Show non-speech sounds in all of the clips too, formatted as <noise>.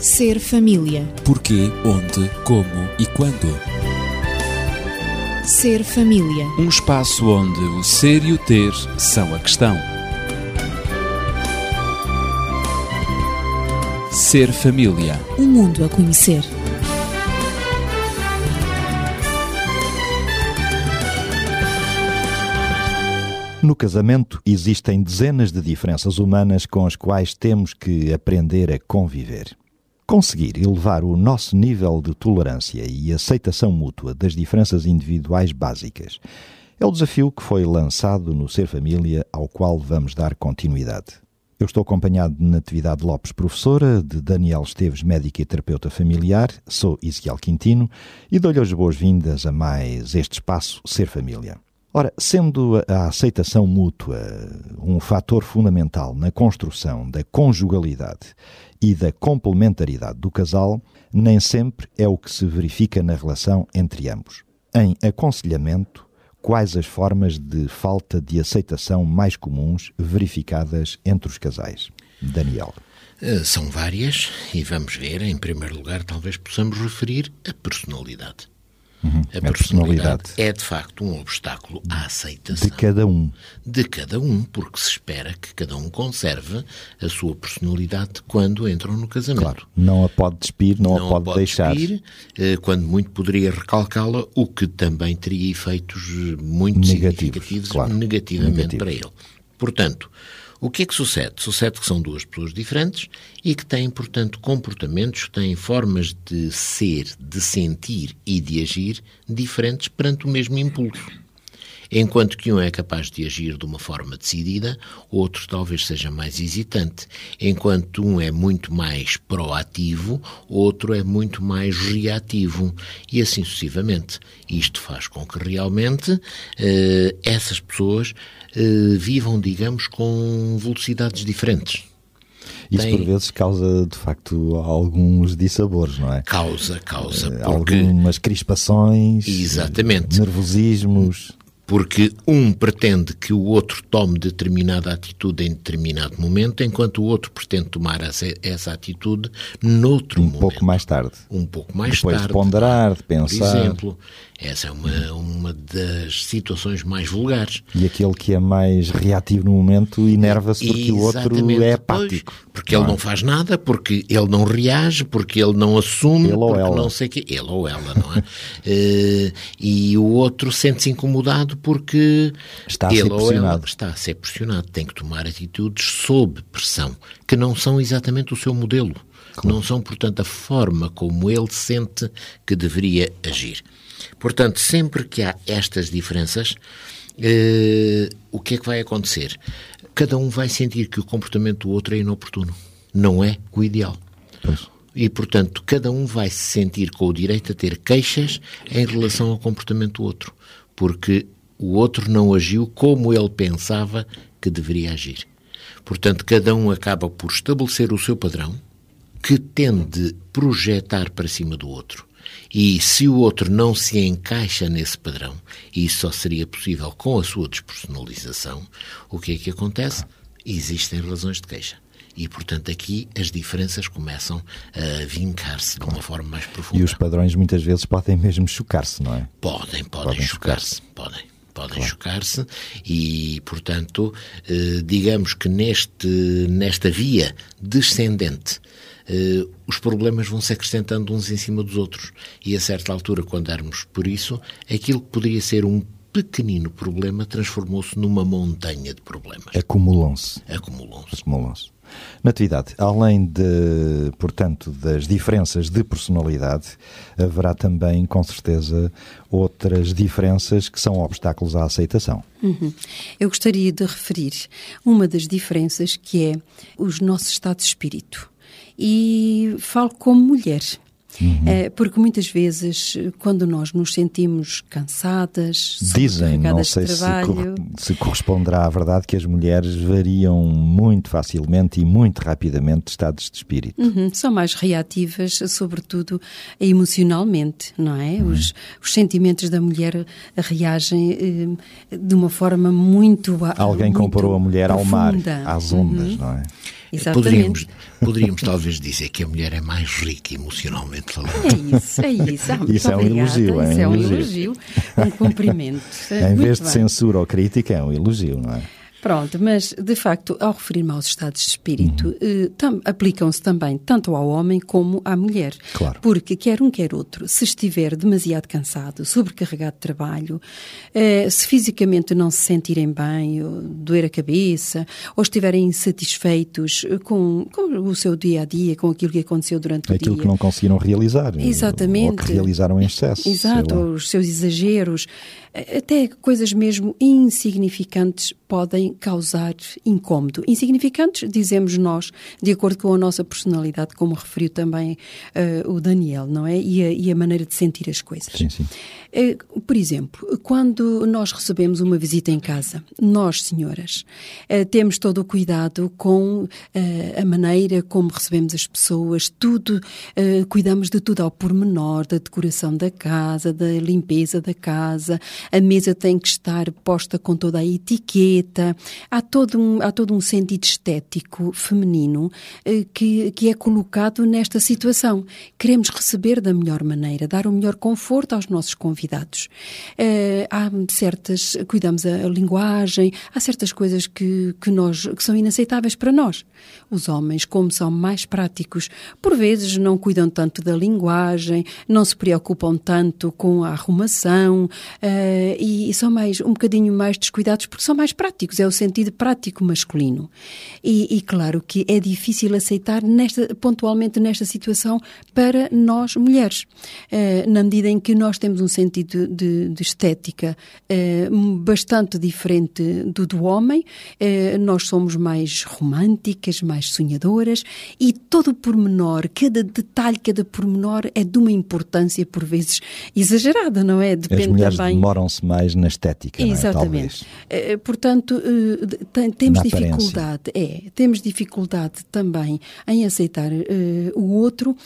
Ser família. Porquê, onde, como e quando. Ser família. Um espaço onde o ser e o ter são a questão. Ser família. Um mundo a conhecer. No casamento existem dezenas de diferenças humanas com as quais temos que aprender a conviver. Conseguir elevar o nosso nível de tolerância e aceitação mútua das diferenças individuais básicas é o desafio que foi lançado no Ser Família, ao qual vamos dar continuidade. Eu estou acompanhado de Natividade Lopes, professora, de Daniel Esteves, médica e terapeuta familiar, sou Ezequiel Quintino e dou-lhe as boas-vindas a mais este espaço Ser Família. Ora, sendo a aceitação mútua um fator fundamental na construção da conjugalidade e da complementaridade do casal, nem sempre é o que se verifica na relação entre ambos. Em aconselhamento, quais as formas de falta de aceitação mais comuns verificadas entre os casais? Daniel. Uh, são várias e vamos ver. Em primeiro lugar, talvez possamos referir a personalidade. Uhum. A, personalidade personalidade é de facto um obstáculo à aceitação de cada um. De cada um, porque se espera que cada um conserve a sua personalidade quando entram no casamento. Claro, não a pode despir, não, não a pode, pode deixar. Despir, quando muito poderia recalcá-la, o que também teria efeitos muito negativos, significativos claro. negativamente negativos. para ele. Portanto, o que é que sucede? Sucede que são duas pessoas diferentes e que têm, portanto, comportamentos, têm formas de ser, de sentir e de agir diferentes perante o mesmo impulso. Enquanto que um é capaz de agir de uma forma decidida, outro talvez seja mais hesitante. Enquanto um é muito mais proativo, outro é muito mais reativo. E assim sucessivamente. Isto faz com que realmente eh, essas pessoas eh, vivam, digamos, com velocidades diferentes. Isso Tem... por vezes causa, de facto, alguns dissabores, não é? Causa, causa. Porque... Algumas crispações, Exatamente. nervosismos porque um pretende que o outro tome determinada atitude em determinado momento, enquanto o outro pretende tomar essa, atitude noutro um momento. Um pouco mais tarde. Um pouco mais Depois tarde. de ponderar, de pensar. Por exemplo, essa é uma, uma das situações mais vulgares. E aquele que é mais reativo no momento enerva-se porque o outro é apático. Pois, porque não ele é? não faz nada, porque ele não reage, porque ele não assume, ele porque ela. não sei o quê. Ele ou ela, não é? uh, <laughs> e o outro sente-se incomodado porque está a ele ser ou ela pressionado. está a ser pressionado. Tem que tomar atitudes sob pressão, que não são exatamente o seu modelo. Claro. Não são, portanto, a forma como ele sente que deveria agir. Portanto, sempre que há estas diferenças, eh, o que é que vai acontecer? Cada um vai sentir que o comportamento do outro é inoportuno. Não é o ideal. Pois. E, portanto, cada um vai se sentir com o direito a ter queixas em relação ao comportamento do outro. Porque o outro não agiu como ele pensava que deveria agir. Portanto, cada um acaba por estabelecer o seu padrão, que tende a projetar para cima do outro. E se o outro não se encaixa nesse padrão, e isso só seria possível com a sua despersonalização, o que é que acontece? Existem razões de queixa. E, portanto, aqui as diferenças começam a vincar-se de uma forma mais profunda. E os padrões muitas vezes podem mesmo chocar-se, não é? Podem, podem, podem chocar-se. Chocar podem podem claro. chocar-se e, portanto, eh, digamos que neste, nesta via descendente eh, os problemas vão se acrescentando uns em cima dos outros e, a certa altura, quando darmos por isso, aquilo que poderia ser um pequenino problema transformou-se numa montanha de problemas. Acumulam-se. Acumulam-se. Acumulam-se. Natividade, além de, portanto, das diferenças de personalidade, haverá também, com certeza, outras diferenças que são obstáculos à aceitação. Uhum. Eu gostaria de referir uma das diferenças que é os nossos estados de espírito. E falo como mulher. Uhum. Porque muitas vezes, quando nós nos sentimos cansadas, dizem, não sei se, se corresponderá à verdade, que as mulheres variam muito facilmente e muito rapidamente de estados de espírito. Uhum. São mais reativas, sobretudo emocionalmente, não é? Uhum. Os, os, sentimentos da mulher reagem eh, de uma forma muito Alguém muito comparou a mulher profunda. ao mar, às ondas, uhum. não é? Exatamente. Poderíamos, poderíamos talvez dizer que a mulher é mais rica emocionalmente falando. É isso, é isso. Ah, Isso é um elogio, é um Isso é um elogio. elogio, um cumprimento. Em Muito vez de bem. censura ou crítica, é um elogio, não é? Pronto, mas de facto, ao referir-me aos estados de espírito, Uhum. eh, tam- aplicam-se também tanto ao homem como à mulher. Claro. Porque quer um, quer outro, se estiver demasiado cansado, sobrecarregado de trabalho, eh, se fisicamente não se sentirem bem, ou doer a cabeça, ou estiverem insatisfeitos eh, com, com o seu dia a dia, com aquilo que aconteceu durante o Aquilo dia. que não conseguiram realizar. Ou Exatamente. que realizaram em excesso. Exato, os seus exageros, eh, até coisas mesmo insignificantes podem causar incómodo. Insignificantes, dizemos nós, de acordo com a nossa personalidade, como referiu também eh, o Daniel, não é? E a, e a maneira de sentir as coisas. Sim, sim. Eh, Por exemplo, quando nós recebemos uma visita em casa, nós, senhoras, eh, temos todo o cuidado com eh, a maneira como recebemos as pessoas, tudo, cuidamos de tudo ao pormenor, da decoração da casa, da limpeza da casa, a mesa tem que estar posta com toda a etiqueta, há todo um, há todo um sentido estético feminino que, que é colocado nesta situação. Queremos receber da melhor maneira, dar o melhor conforto aos nossos convidados. Eh, há certas, cuidamos a, a linguagem, há certas coisas que, que, nós, que são inaceitáveis para nós. Os homens, como são mais práticos, por vezes não cuidam tanto da linguagem, não se preocupam tanto com a arrumação eh, e, e são mais, um bocadinho mais descuidados porque são mais práticos, é o sentido prático masculino. E, e claro que é difícil aceitar nesta, pontualmente nesta situação para nós mulheres, eh, na medida em que nós temos um sentido de, de estética eh, bastante diferente do do homem, eh, nós somos mais românticas, mais sonhadoras e todo o pormenor, cada detalhe, cada pormenor é de uma importância por vezes exagerada, não é? As mulheres também. demoram-se mais na estética, é? Exatamente. Talvez. Eh, Portanto, eh, temos Na aparência. dificuldade, é, temos dificuldade também em aceitar o outro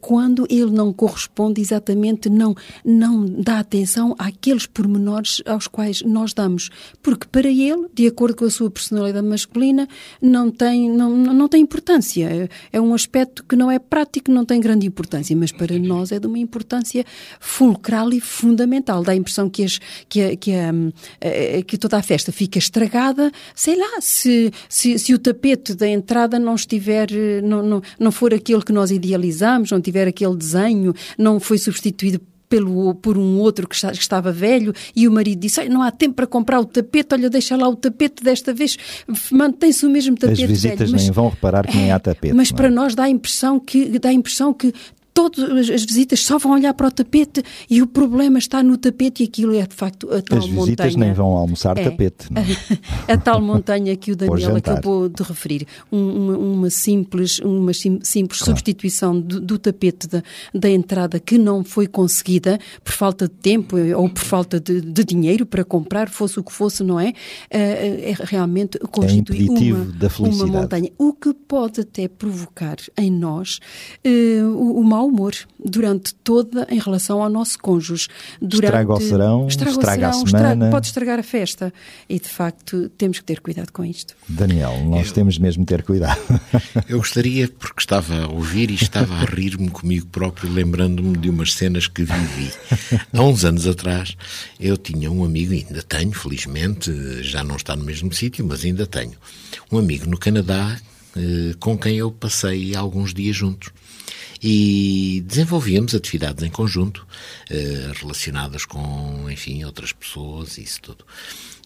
quando ele não corresponde exatamente, não, não dá atenção àqueles pormenores aos quais nós damos. Porque para ele, de acordo com a sua personalidade masculina, não tem, não, não tem importância. É- É um aspecto que não é prático, não tem grande importância, mas para nós é de uma importância fulcral e fundamental. Dá a impressão que, as, que, a- que, a, eh, que toda a festa fica estragada, sei lá, se, se, se o tapete da entrada não estiver, eh, não, não, não for aquele que nós idealizamos, não tiver aquele desenho, não foi substituído pelo, por um outro que, está- que estava velho e o marido disse, "Ai, não há tempo para comprar o tapete, olha, deixa lá o tapete desta vez, mantém-se o mesmo As tapete visitas velho. Mas- nem vão reparar que nem há tapete. mas é? para nós dá a impressão que dá a impressão que todas as visitas só vão olhar para o tapete e o problema está no tapete e aquilo é de facto a tal As visitas montanha. nem vão almoçar É. tapete. é? <laughs> a tal montanha que o Daniel acabou de referir. Um- uma, uma simples, uma sim- simples substituição do, do tapete da, da entrada que não foi conseguida por falta de tempo eh, ou por falta de, de dinheiro para comprar, fosse o que fosse, não é? Eh, É, realmente constitui impeditivo uma, uma montanha. O que pode até provocar em nós eh, o, o mau humor durante toda em relação ao nosso cônjuge. Durante, Estraga o serão, estraga, o estraga a serão, semana. pode estragar a festa. E de facto temos que ter cuidado com isto. Daniel, nós temos mesmo de ter cuidado. <laughs> Eu gostaria, porque estava a ouvir e estava a rir-me comigo próprio, lembrando-me de umas cenas que vivi. Há uns anos atrás, eu tinha um amigo, e ainda tenho, felizmente, já não está no mesmo sítio, mas ainda tenho, um amigo no Canadá eh, com quem eu passei alguns dias juntos. E desenvolvíamos atividades em conjunto, eh, relacionadas com, enfim, outras pessoas e isso tudo.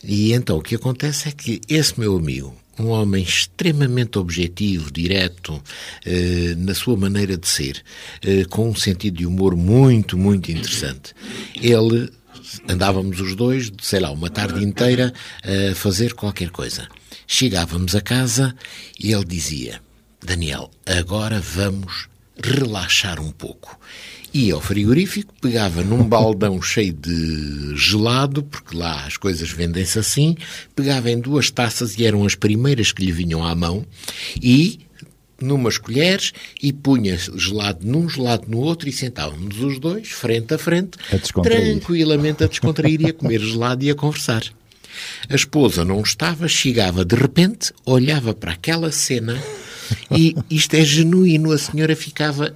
E então o que acontece é que esse meu amigo, um homem extremamente objetivo, direto, eh, na sua maneira de ser, eh, com um sentido de humor muito, muito interessante, ele andávamos os dois, sei lá, uma tarde inteira a fazer qualquer coisa. Chegávamos a casa e ele dizia: Daniel, agora vamos relaxar um pouco. Ia ao frigorífico, pegava num baldão <laughs> cheio de gelado, porque lá as coisas vendem-se assim, pegava em duas taças e eram as primeiras que lhe vinham à mão, e numas colheres e punha gelado num, gelado no outro e sentávamos os dois, frente a frente, A tranquilamente a descontrair e a comer gelado e a conversar. A esposa não estava, chegava de repente, olhava para aquela cena E isto é genuíno, a senhora ficava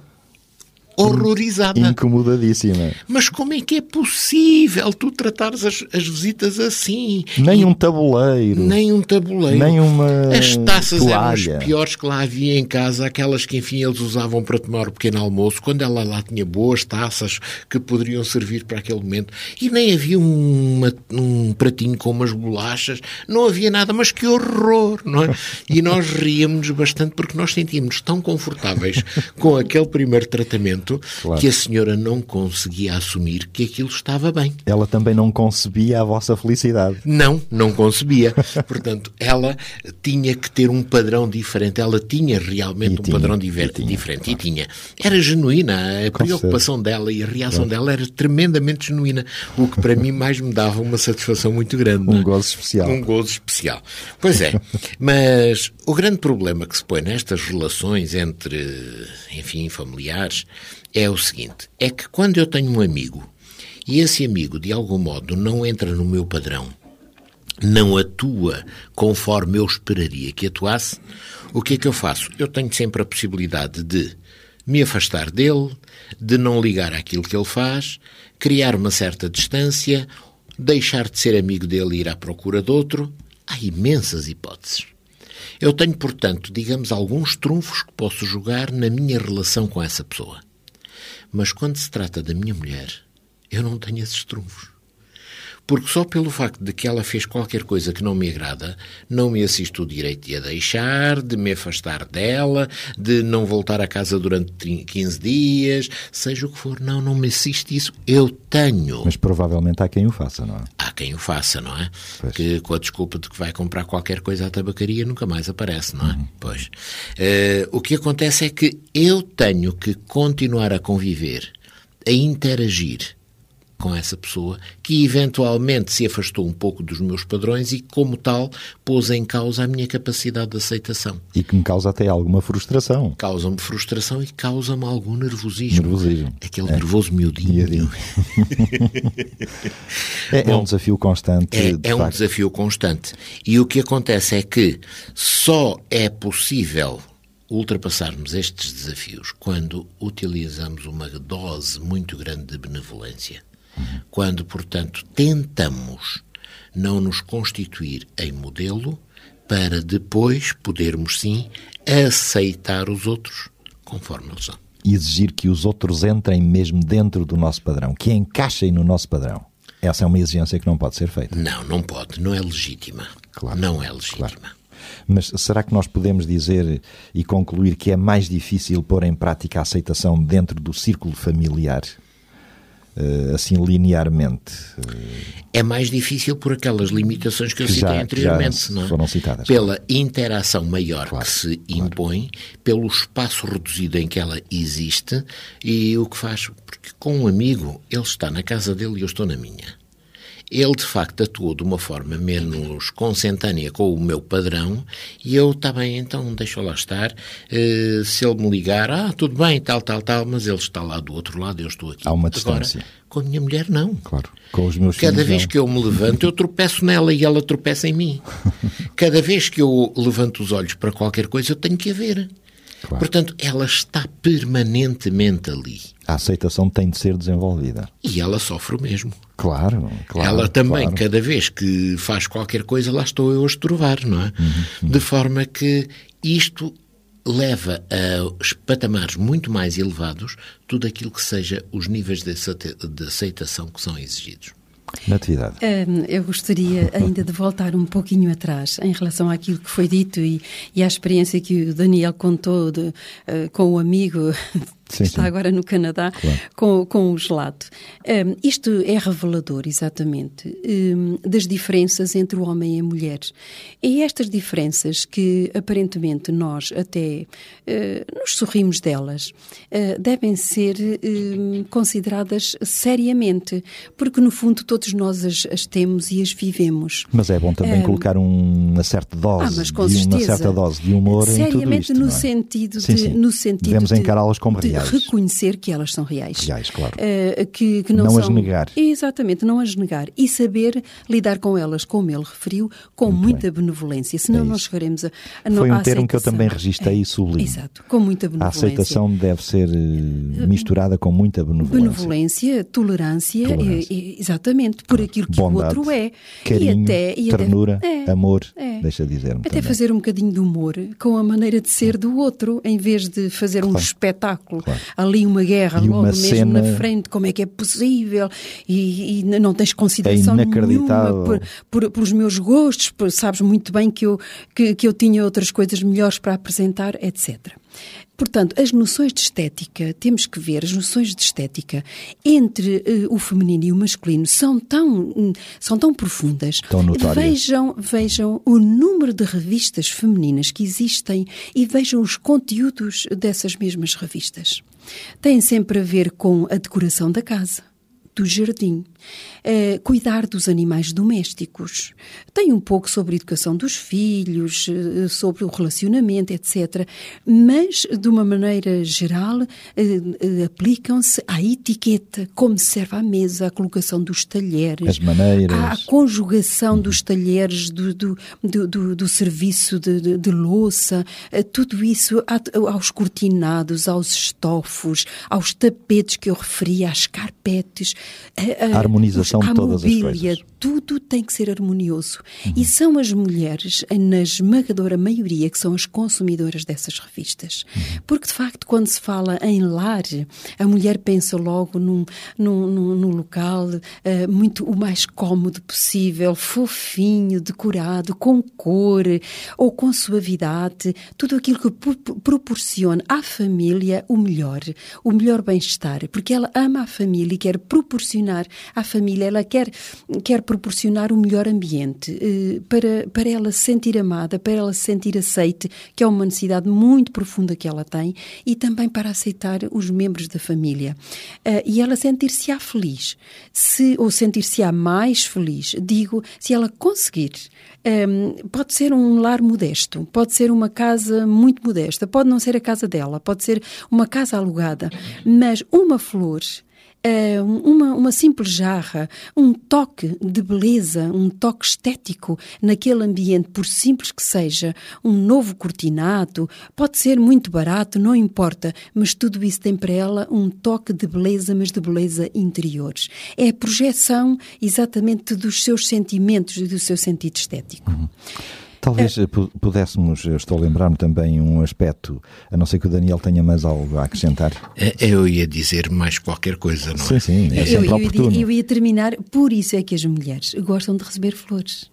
horrorizada. Incomodadíssima. Mas como é que é possível tu tratares as, as visitas assim? Nem E um tabuleiro. nem um tabuleiro. Nem uma As taças toalha. eram as piores que lá havia em casa, aquelas que, enfim, eles usavam para tomar o pequeno almoço, quando ela lá tinha boas taças que poderiam servir para aquele momento. E nem havia uma- um pratinho com umas bolachas, não havia nada, mas que horror, não é? E nós ríamos bastante porque nós sentíamos tão confortáveis <laughs> com aquele primeiro tratamento Claro. que a senhora não conseguia assumir que aquilo estava bem. Ela também não concebia a vossa felicidade. Não, não concebia. Portanto, ela tinha que ter um padrão diferente. Ela tinha realmente E um tinha, padrão e diver- tinha, diferente. E tinha. Era genuína. A Com preocupação dela e a reação dela era tremendamente genuína. O que para mim mais me dava uma satisfação muito grande. Um é? gozo especial. Um gozo especial. Pois é. Mas o grande problema que se põe nestas relações entre, enfim, familiares é o seguinte: é que quando eu tenho um amigo e esse amigo, de algum modo, não entra no meu padrão, não atua conforme eu esperaria que atuasse, o que é que eu faço? Eu tenho sempre a possibilidade de me afastar dele, de não ligar àquilo que ele faz, criar uma certa distância, deixar de ser amigo dele e ir à procura de outro. Há imensas hipóteses. Eu tenho, portanto, digamos, alguns trunfos que posso jogar na minha relação com essa pessoa. Mas quando se trata da minha mulher, eu não tenho esses trunfos. Porque só pelo facto de que ela fez qualquer coisa que não me agrada, não me assisto o direito de a deixar, de me afastar dela, de não voltar a casa durante 30 15 dias, seja o que for. Não, não me assiste isso. Eu tenho. Mas provavelmente há quem o faça, não é? Há quem o faça, não é? Pois. Que com a desculpa de que vai comprar qualquer coisa à tabacaria nunca mais aparece, não é? Pois. Eh, o que acontece é que eu tenho que continuar a conviver, a interagir com essa pessoa que eventualmente se afastou um pouco dos meus padrões e, como tal, pôs em causa a minha capacidade de aceitação. E que me causa até alguma frustração. Causa-me frustração e causa-me algum nervosismo. Nervosismo. Aquele nervoso miudinho. Miudinho. <laughs> É, é um desafio constante. É, de é um desafio constante. E o que acontece é que só é possível ultrapassarmos estes desafios quando utilizamos uma dose muito grande de benevolência. Quando, portanto, tentamos não nos constituir em modelo para depois podermos, sim, aceitar os outros conforme eles são. E exigir que os outros entrem mesmo dentro do nosso padrão, que encaixem no nosso padrão. Essa é uma exigência que não pode ser feita. Não, não pode, não é legítima. Claro, não é legítima. claro. Mas será que nós podemos dizer e concluir que é mais difícil pôr em prática a aceitação dentro do círculo familiar? Eh, assim linearmente. É mais difícil por aquelas limitações que eu citei já- anteriormente, já não é? foram citadas. Pela interação maior Claro, que se impõe, pelo espaço reduzido em que ela existe e o que faz. Porque com um amigo, ele está na casa dele e eu estou na minha. Ele, de facto, atuou de uma forma menos consentânea com o meu padrão e eu, está bem, então deixa lá estar. Eh, se ele me ligar, ah, tudo bem, tal, tal, tal, mas ele está lá do outro lado, eu estou aqui. Há uma Agora, distância. com a minha mulher, não. Claro. Com os meus Cada vez não. que eu me levanto, eu tropeço nela e ela tropeça em mim. <laughs> Cada vez que eu levanto os olhos para qualquer coisa, eu tenho que a ver. Claro. Portanto, ela está permanentemente ali. A aceitação tem de ser desenvolvida. E ela sofre o mesmo. Claro, claro. ela também, claro. cada vez que faz qualquer coisa, lá estou eu a estrovar, não é? Uhum, De forma que isto leva a patamares muito mais elevados tudo aquilo que seja os níveis de aceitação que são exigidos. Natividade. Eu gostaria ainda de voltar um pouquinho atrás em relação àquilo que foi dito e, e à experiência que o Daniel contou de, eh, com o amigo Sim, está sim. agora no Canadá Claro. com, com o gelado. Hum, isto é revelador, exatamente, hum, das diferenças entre o homem e a mulher. E estas diferenças que aparentemente nós até eh, nos sorrimos delas eh, devem ser hum, consideradas seriamente, porque no fundo todos nós as, as temos e as vivemos. Mas é bom também colocar um- uma certa dose, Ah, uma certeza. certa dose de humor em tudo Seriamente isto. no é? sentido Sim, de- no sentido Devemos de- encará-las como de- Reais. reconhecer que elas são reais. Reais, claro. Uh, que, que não, não são... as negar. Exatamente, não as negar. E saber lidar com elas, como ele referiu, com Muito muita bem. benevolência. Senão É isso. chegaremos a, a Foi um termo que eu também registrei É, e sublinho. Exato, com muita A benevolência. aceitação deve ser eh, misturada com muita benevolência. Benevolência, tolerância, Tolerância. e- exatamente, por aquilo que Bondade, o outro é. carinho, e até, e ternura, é, amor, é. deixa dizer-me Até também. fazer um bocadinho de humor com a maneira de ser do outro, em vez de fazer um Claro. espetáculo, Claro. ali uma guerra E logo uma mesmo cena- na frente, como é que é possível, e, e não tens consideração É nenhuma por, por- pelos meus gostos, por- sabes muito bem que eu, que, que eu tinha outras coisas melhores para apresentar, etc. Portanto, as noções de estética, temos que ver, as noções de estética entre eh, o feminino e o masculino são tão, hum, são tão profundas. Tão notórias. Vejam, vejam o número de revistas femininas que existem e vejam os conteúdos dessas mesmas revistas. Tem sempre a ver com a decoração da casa, do jardim, eh, cuidar dos animais domésticos. Tem um pouco sobre a educação dos filhos, eh, sobre o relacionamento, etc. Mas, de uma maneira geral, eh, aplicam-se à etiqueta, como se serve à mesa, a colocação dos talheres, As maneiras. à conjugação dos talheres, do, do, do, do- serviço de, de- de louça, tudo isso aos cortinados, aos estofos, aos tapetes que eu referi, às carpetes, a, A harmonização de todas as mobília, coisas. tudo tem que ser harmonioso. Uhum. E são as mulheres, na esmagadora maioria, que são as consumidoras dessas revistas. Uhum. Porque, de facto, quando se fala em lar, a mulher pensa logo num, num, num- num local eh, muito o mais cómodo possível, fofinho, decorado, com cor ou com suavidade, tudo aquilo que pro- proporciona à família o melhor, o melhor bem-estar, porque ela ama a família e quer proporcionar à família, ela quer, quer proporcionar o melhor ambiente eh, para, para ela se sentir amada, para ela se sentir aceite, que é uma necessidade muito profunda que ela tem, e também para aceitar os membros da família. Eh, e ela sentir-se-á feliz, se, ou sentir-se-á mais feliz, digo, se ela conseguir. Ehm, pode ser um lar modesto, pode ser uma casa muito modesta, pode não ser a casa dela, pode ser uma casa alugada, mas uma flor uma, uma simples jarra, um toque de beleza, um toque estético naquele ambiente, por simples que seja, um novo cortinado, pode ser muito barato, não importa, mas tudo isso tem para ela um toque de beleza, mas de beleza interiores. É a projeção exatamente dos seus sentimentos e do seu sentido estético. Talvez eh, pu- pudéssemos, eu estou a lembrar-me também um aspecto, a não ser que o Daniel tenha mais algo a acrescentar. Eh, Eu ia dizer mais qualquer coisa, não Sim, é? sim, é Eu, sempre eu, oportuno. eu ia terminar, por isso é que as mulheres gostam de receber flores.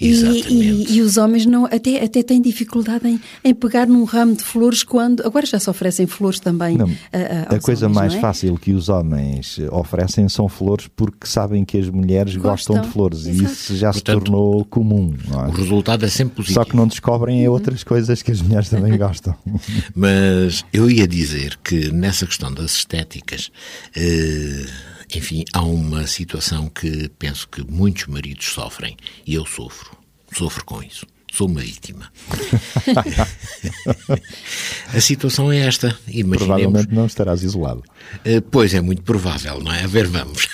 E, e- e os homens não, até, até têm dificuldade em, em pegar num ramo de flores quando. Agora já se oferecem flores também. Não, a, a, a aos coisa homens, mais não é? fácil que os homens eh, oferecem são flores porque sabem que as mulheres gostam, Gostam, de flores exato. e isso já se Portanto, tornou comum. não é? O resultado é sempre positivo. Só que não descobrem é outras coisas que as mulheres também <laughs> gostam. Mas eu ia dizer que nessa questão das estéticas, eh, enfim, há uma situação que penso que muitos maridos sofrem e eu sofro. Sofro com isso. Sou uma vítima. <laughs> A situação é esta. Imaginemos. Provavelmente não estarás isolado. eh, pois é muito provável, não é? A ver, vamos.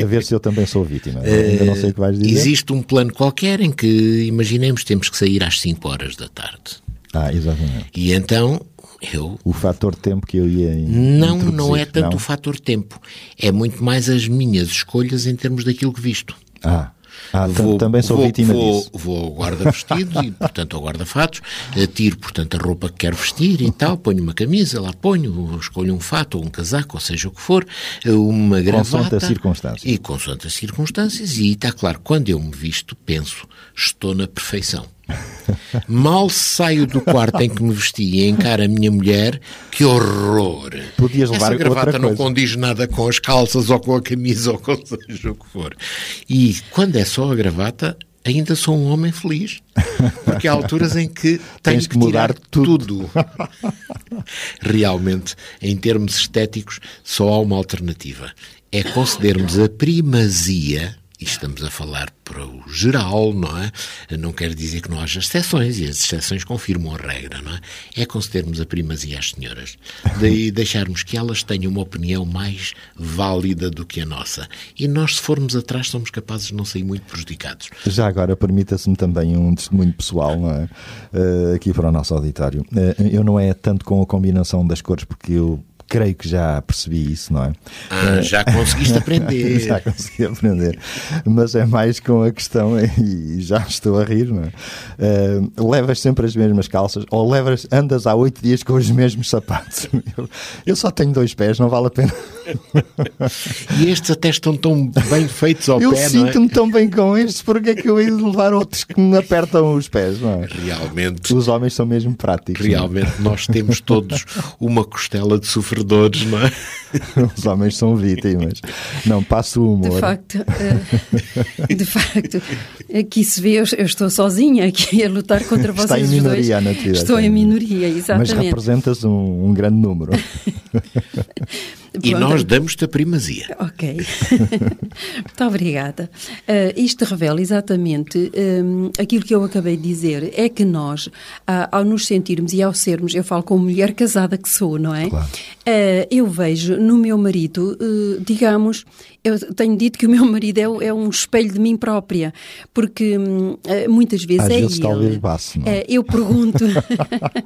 A ver se eu também sou vítima. Ainda não sei o que vais dizer. Eh, Existe um plano qualquer em que, imaginemos, temos que sair às 5 horas da tarde. Ah, exatamente. E então eu O fator tempo que eu ia Não, introduzir, não é tanto não? o fator tempo. É muito mais as minhas escolhas em termos daquilo que visto. Ah, ah tam- também sou vou, vítima vou, disso. Vou ao guarda-vestidos e, <laughs> portanto, ao guarda-fatos, tiro, portanto, a roupa que quero vestir e tal, ponho uma camisa, lá ponho, escolho um fato ou um casaco, ou seja o que for, uma gravata. Consoante as circunstâncias. E consoante as circunstâncias, e está claro, quando eu me visto, penso, estou na perfeição. Mal saio do quarto em que me vesti e encaro a minha mulher, que horror! Podias Essa levar gravata outra não condiz nada com as calças ou com a camisa ou com <laughs> seja o que for. E quando é só a gravata, ainda sou um homem feliz. Porque há alturas em que <laughs> tenho Tens que mudar tirar tudo. <laughs> Realmente, em termos estéticos, só há uma alternativa. É concedermos a primazia e estamos a falar para o geral, não é? Não quer dizer que não haja exceções, e as exceções confirmam a regra, não é? É concedermos a primazia às senhoras, daí <laughs> deixarmos que elas tenham uma opinião mais válida do que a nossa. E nós, se formos atrás, somos capazes de não sair muito prejudicados. Já agora, permita-se-me também um testemunho pessoal, não é? Uh, aqui para o nosso auditório. Uh, eu não é tanto com a combinação das cores, porque eu creio que já percebi isso, não é? Ah, já conseguiste aprender. <laughs> já consegui aprender. Mas é mais com a questão, e já estou a rir, não é? Uh, levas sempre as mesmas calças ou levas, andas há oito dias com os mesmos sapatos. Eu, eu, só tenho dois pés, não vale a pena. <laughs> e estes até estão tão bem feitos ao eu pé, Eu sinto-me tão bem com estes, porque é que eu ia levar outros que me apertam os pés, não é? Realmente. Os homens são mesmo práticos. Realmente, nós temos todos uma costela de sofredores, não é? <laughs> Os homens são vítimas. Não, passo o humor. De facto, uh, de facto, aqui se vê, eu, estou sozinha aqui a lutar contra vocês Está em minoria dois. na atividade. Estou em minoria, exatamente. Mas representas um, um grande número. <laughs> E nós damos-te a primazia. Ok. <laughs> Muito obrigada. Uh, isto revela exatamente um, aquilo que eu acabei de dizer. É que nós, uh, ao nos sentirmos e ao sermos, eu falo como mulher casada que sou, não é? Claro. Uh, eu vejo no meu marido, digamos, eu tenho dito que o meu <laughs> marido é, é um espelho de mim própria, porque hum, muitas vezes Às é vezes ele. talvez basse, não é? eu pergunto,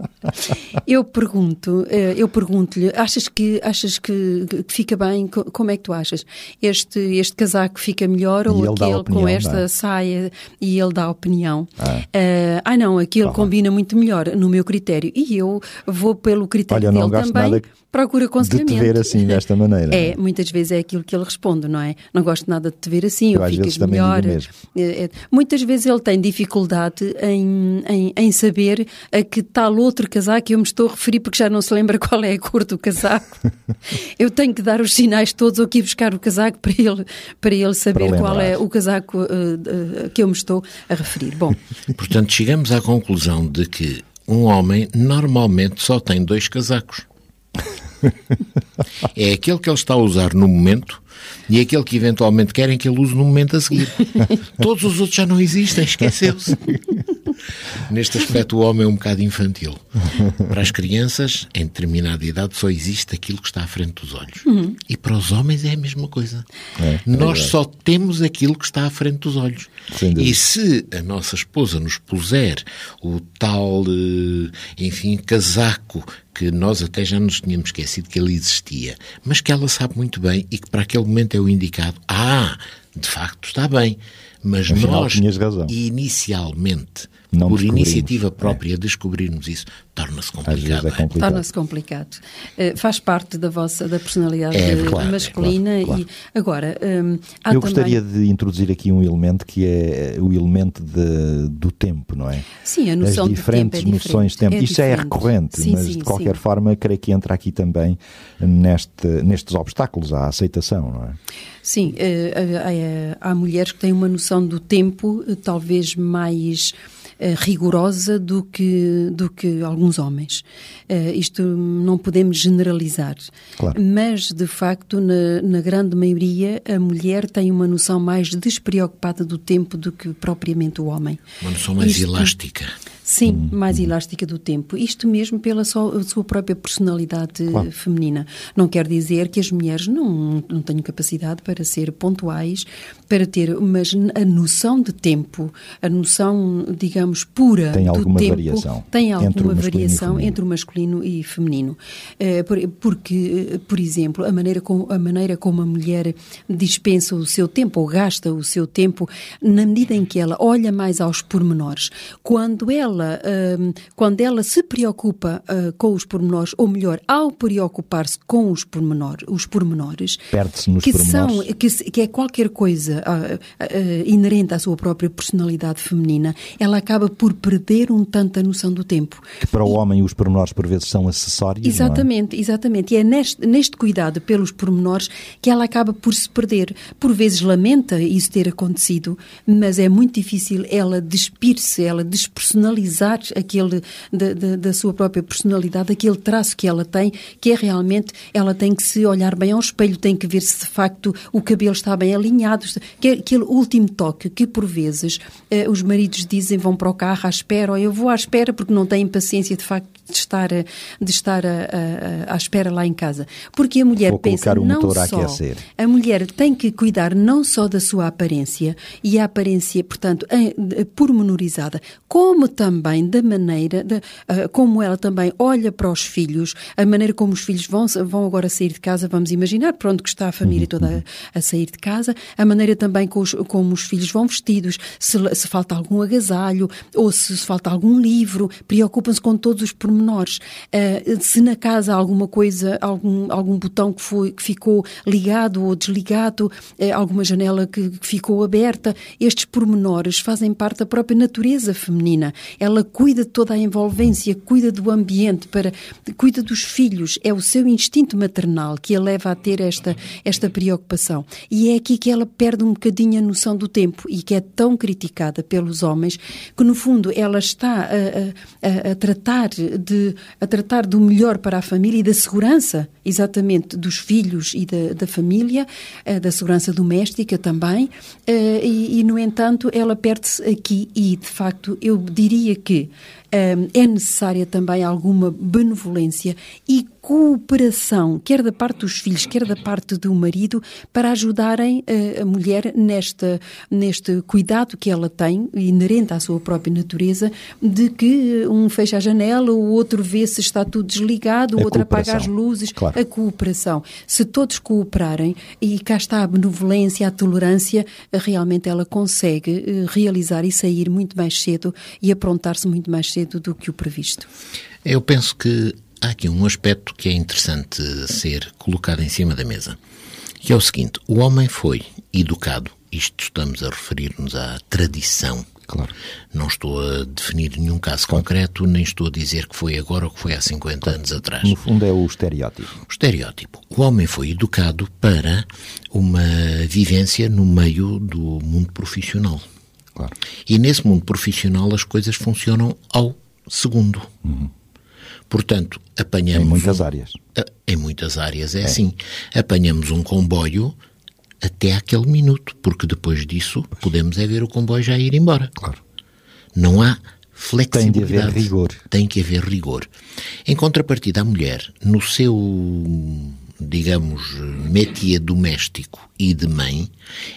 <laughs> eu pergunto, eu pergunto-lhe, achas que achas que, fica bem? Como é que tu achas? Este este casaco fica melhor ou aquele opinião, com esta é? saia e ele dá a opinião? Ah, uh, ah não, aquele tá combina muito melhor no meu critério e eu vou pelo critério Olha, dele também. Procura aconselhamento. De te ver assim, desta maneira. <laughs> É, muitas vezes é aquilo que ele responde, não é? Não gosto nada de te ver assim, eu ou ficas melhor. É, é. Muitas vezes ele tem dificuldade em, em, em, saber a que tal outro casaco eu me estou a referir, porque já não se lembra <laughs> qual é a cor do casaco. <laughs> eu tenho que dar os sinais todos ou aqui buscar o casaco para ele, para ele saber para qual é o casaco uh, uh, que eu me estou a referir. Bom. <laughs> Portanto, chegamos à conclusão de que um homem normalmente só tem dois casacos. É aquele que ele está a usar no momento e aquele que eventualmente querem que ele use no momento a seguir. <laughs> Todos os outros já não existem, esqueceu-se. Neste aspecto, o homem é um bocado infantil. Para as crianças, em determinada idade, só existe aquilo que está à frente dos olhos. Uhum. E para os homens é a mesma coisa. É, Nós é só temos aquilo que está à frente dos olhos. E se a nossa esposa nos puser o tal, eh, enfim, casaco que nós até já nos tínhamos esquecido que ele existia, mas que ela sabe muito bem e que para aquele momento é o indicado. Ah, de facto está bem. Mas Afinal, nós, inicialmente, não por iniciativa própria, é. descobrirmos isso, torna-se complicado. É complicado. Torna-se complicado. Uh, faz parte da vossa da personalidade é, claro, masculina. É, claro, claro. E agora, um, Eu também... gostaria de introduzir aqui um elemento que é o elemento de, do tempo, não é? Sim, a noção As diferentes tempo é noções de tempo. É Isto já é recorrente, sim, mas sim, de qualquer sim. forma, creio que entra aqui também neste, nestes obstáculos à aceitação, não é? Sim, uh, há, há mulheres que têm uma noção do tempo talvez mais uh, rigorosa do que, do que alguns homens. Uh, isto não podemos generalizar. Claro. Mas, de facto, na, na, grande maioria, a mulher tem uma noção mais despreocupada do tempo do que propriamente o homem. Uma noção mais isto, elástica. Sim, mais elástica do tempo. Isto mesmo pela sua, sua própria personalidade claro. feminina. Não quer dizer que as mulheres não, não tenham capacidade para ser pontuais, para ter, mas a noção de tempo, a noção, digamos, pura tem do alguma tempo, variação tem alguma variação entre o masculino e feminino. Porque, por exemplo, a maneira como a, maneira como a mulher dispensa o seu tempo ou gasta o seu tempo, na medida em que ela olha mais aos pormenores, quando ela ela, uh, quando ela se preocupa uh, com os pormenores, ou melhor, ao preocupar-se com os, pormenor, os pormenores, perde-se nos que pormenores. São, que, que é qualquer coisa uh, inerente à sua própria personalidade feminina, ela acaba por perder um tanto a noção do tempo. Que para o homem os pormenores por vezes são acessórios. Exatamente, é? exatamente. E é neste, neste cuidado pelos pormenores que ela acaba por se perder. Por vezes lamenta isso ter acontecido, mas é muito difícil ela despir-se, ela despersonalizar realizar aquele da, da, da, sua própria personalidade, aquele traço que ela tem, que é realmente ela tem que se olhar bem ao espelho, tem que ver se de facto o cabelo está bem alinhado, que é aquele último toque que por vezes eh, os maridos dizem vão para o carro à espera, ou eu vou à espera porque não têm paciência de facto de estar, de estar a, a, à espera lá em casa. Porque a mulher Vou pensa não só. A, a mulher tem que cuidar não só da sua aparência, e a aparência, portanto, pormenorizada, como também da maneira, de, uh, como ela também olha para os filhos, a maneira como os filhos vão, vão agora sair de casa, vamos imaginar, pronto, que está a família uhum, toda a, uhum. a, sair de casa, a maneira também com os, como os filhos vão vestidos, se, se falta algum agasalho, ou se, se falta algum livro, preocupam-se com todos os pormenores pormenores. Uh, se na casa há alguma coisa, algum, algum botão que, foi, que ficou ligado ou desligado, uh, alguma janela que, que ficou aberta, estes pormenores fazem parte da própria natureza feminina. Ela cuida de toda a envolvência, cuida do ambiente, para, cuida dos filhos. É o seu instinto maternal que a leva a ter esta, esta preocupação. E é aqui que ela perde um bocadinho a noção do tempo e que é tão criticada pelos homens que, no fundo, ela está a, a, a tratar de, a tratar do melhor para a família e da segurança, exatamente, dos filhos e da, da família, eh, da segurança doméstica também, eh, e, e, no entanto, ela perde-se aqui e, de facto, eu diria que é necessária também alguma benevolência e cooperação, quer da parte dos filhos, quer da parte do marido, para ajudarem a mulher nesta, neste cuidado que ela tem, inerente à sua própria natureza, de que um fecha a janela, o outro vê se está tudo desligado, o outro apaga as luzes. Claro. A cooperação. Se todos cooperarem, e cá está a benevolência, a tolerância, realmente ela consegue eh, realizar e sair muito mais cedo e aprontar-se muito mais cedo cedo do que o previsto? Eu penso que há aqui um aspecto que é interessante ser colocado em cima da mesa, que é o seguinte: o homem foi educado, isto estamos a referir-nos à tradição. Claro. Não estou a definir nenhum caso claro. concreto, nem estou a dizer que foi agora ou que foi há 50 claro. anos atrás. No fundo é o estereótipo. O estereótipo. O homem foi educado para uma vivência no meio do mundo profissional. Claro. E nesse mundo profissional as coisas funcionam ao segundo. Uhum. Portanto, apanhamos. Em muitas áreas. Em muitas áreas é, é, assim. Apanhamos um comboio até aquele minuto, porque depois disso podemos é ver o comboio já ir embora. Claro. Não há flexibilidade. Tem de haver rigor. Tem que haver rigor. Em contrapartida, a mulher, no seu, digamos, métier doméstico e de mãe,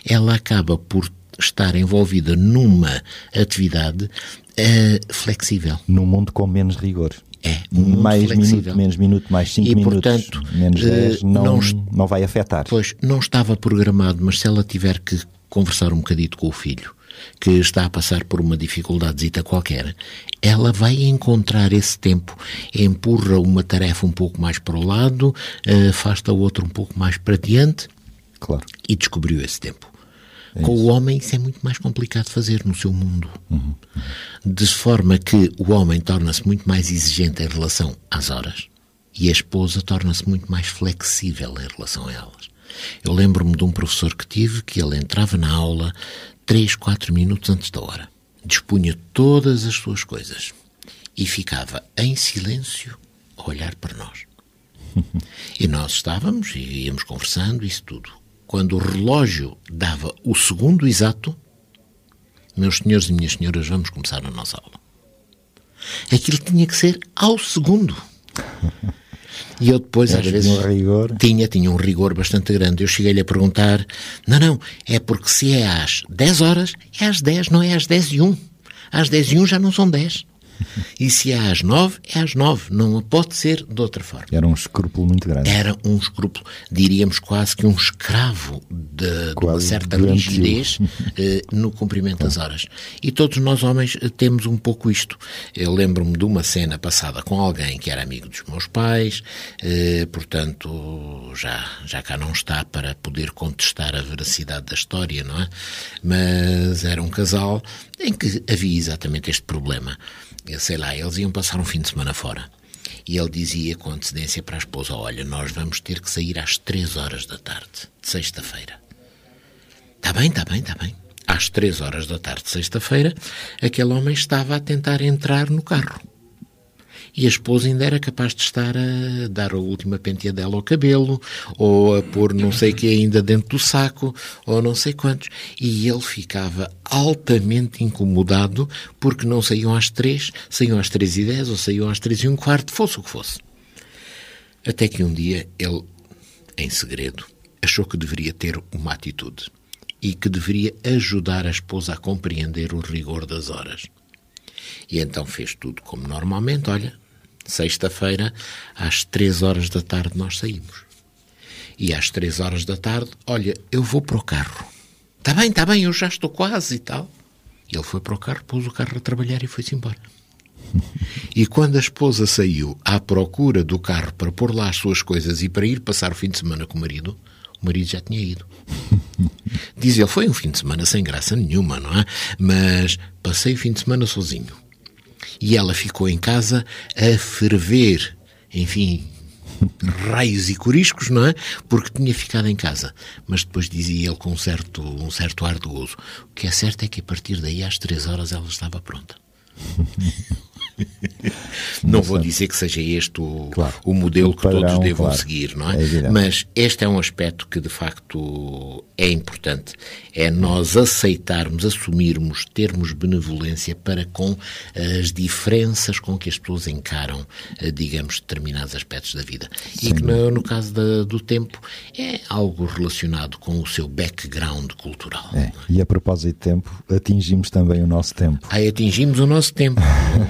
ela acaba por estar envolvida numa atividade uh, flexível. Num mundo com menos rigor. É, um mais flexível. minuto, menos minuto, mais 5 minutos, portanto, menos 10, uh, não, não, não vai afetar. Pois, não estava programado, mas se ela tiver que conversar um bocadito com o filho, que está a passar por uma dificuldadezita qualquer, ela vai encontrar esse tempo, empurra uma tarefa um pouco mais para o lado, uh, afasta o outro um pouco mais para diante claro. e descobriu esse tempo. É Com o homem isso é muito mais complicado de fazer no seu mundo. Uhum, uhum. De forma que o homem torna-se muito mais exigente em relação às horas e a esposa torna-se muito mais flexível em relação a elas. Eu lembro-me de um professor que tive que ele entrava na aula 3, 4 minutos antes da hora. Dispunha todas as suas coisas e ficava em silêncio a olhar para nós. <laughs> e nós estávamos e íamos conversando, isso tudo quando o relógio dava o segundo exato, meus senhores e minhas senhoras, vamos começar a nossa aula. Aquilo tinha que ser ao segundo. E eu depois, às vezes, tinha, um rigor. tinha, tinha um rigor bastante grande. Eu cheguei-lhe a perguntar: não, não, é porque se é às 10 horas, é às 10, não é às 10 e 1. Às 10 e 1 já não são 10. E se é às nove, é às nove. Não pode ser de outra forma. Era um escrúpulo muito grande. Era um escrúpulo, diríamos quase que um escravo de, de uma certa rigidez eh, no cumprimento das horas. E todos nós homens temos um pouco isto. Eu lembro-me de uma cena passada com alguém que era amigo dos meus pais, eh, portanto já, já cá não está para poder contestar a veracidade da história, não é? Mas era um casal em que havia exatamente este problema sei lá, eles iam passar um fim de semana fora. E ele dizia com antecedência para a esposa: Olha, nós vamos ter que sair às três horas da tarde, de sexta-feira. Está bem, está bem, está bem. às três horas da tarde de sexta-feira, aquele homem estava a tentar entrar no carro. E a esposa ainda era capaz de estar a dar a última penteadela ao cabelo, ou a pôr não sei o que ainda dentro do saco, ou não sei quantos. E ele ficava altamente incomodado porque não saíam às três, saíam às três e dez, ou saíam às três e um quarto, fosse o que fosse. Até que um dia ele, em segredo, achou que deveria ter uma atitude e que deveria ajudar a esposa a compreender o rigor das horas. E então fez tudo como normalmente. Olha, sexta-feira, às três horas da tarde, nós saímos. E às três horas da tarde, olha, eu vou para o carro. Está bem, está bem, eu já estou quase e tal. Ele foi para o carro, pôs o carro a trabalhar e foi-se embora. E quando a esposa saiu à procura do carro para pôr lá as suas coisas e para ir passar o fim de semana com o marido, o marido já tinha ido. Diz ele, foi um fim de semana sem graça nenhuma, não é? Mas passei o fim de semana sozinho. E ela ficou em casa a ferver, enfim, raios e coriscos, não é? Porque tinha ficado em casa. Mas depois dizia ele com um certo, um certo ar de gozo. O que é certo é que a partir daí, às três horas, ela estava pronta. <laughs> não vou dizer que seja este o, Claro. o modelo O que padrão, todos devam claro. seguir, não É é? Mas este é um aspecto que de facto é importante. É nós aceitarmos, assumirmos, termos benevolência para com as diferenças com que as pessoas encaram, eh, digamos, determinados aspectos da vida. E que no, no caso da- do tempo é algo relacionado com o seu background cultural. É. E a propósito de tempo, atingimos também o nosso tempo. Aí atingimos o nosso tempo. <laughs>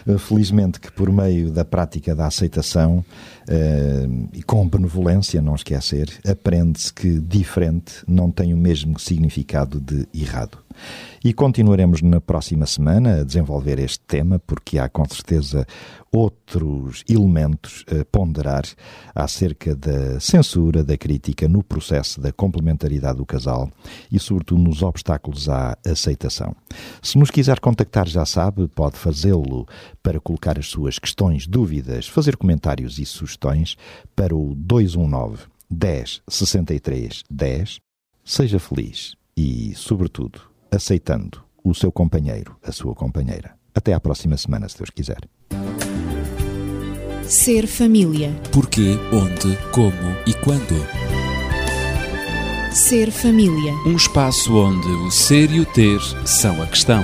Felizmente que por meio da prática da aceitação eh, e com benevolência, não esquecer, aprende-se que diferente não tem o mesmo significado de errado. E continuaremos na próxima semana a desenvolver este tema, porque há com certeza outros elementos a ponderar acerca da censura, da crítica no processo da complementaridade do casal e, sobretudo, nos obstáculos à aceitação. Se nos quiser contactar, já sabe, pode fazê-lo para colocar as suas questões, dúvidas, fazer comentários e sugestões para o 219 10 63 10. Seja feliz e, sobretudo, aceitando o seu companheiro, a sua companheira. Até à próxima semana, se Deus quiser. Ser família. Porquê, onde, como e quando. Ser família. Um espaço onde o ser e o ter são a questão.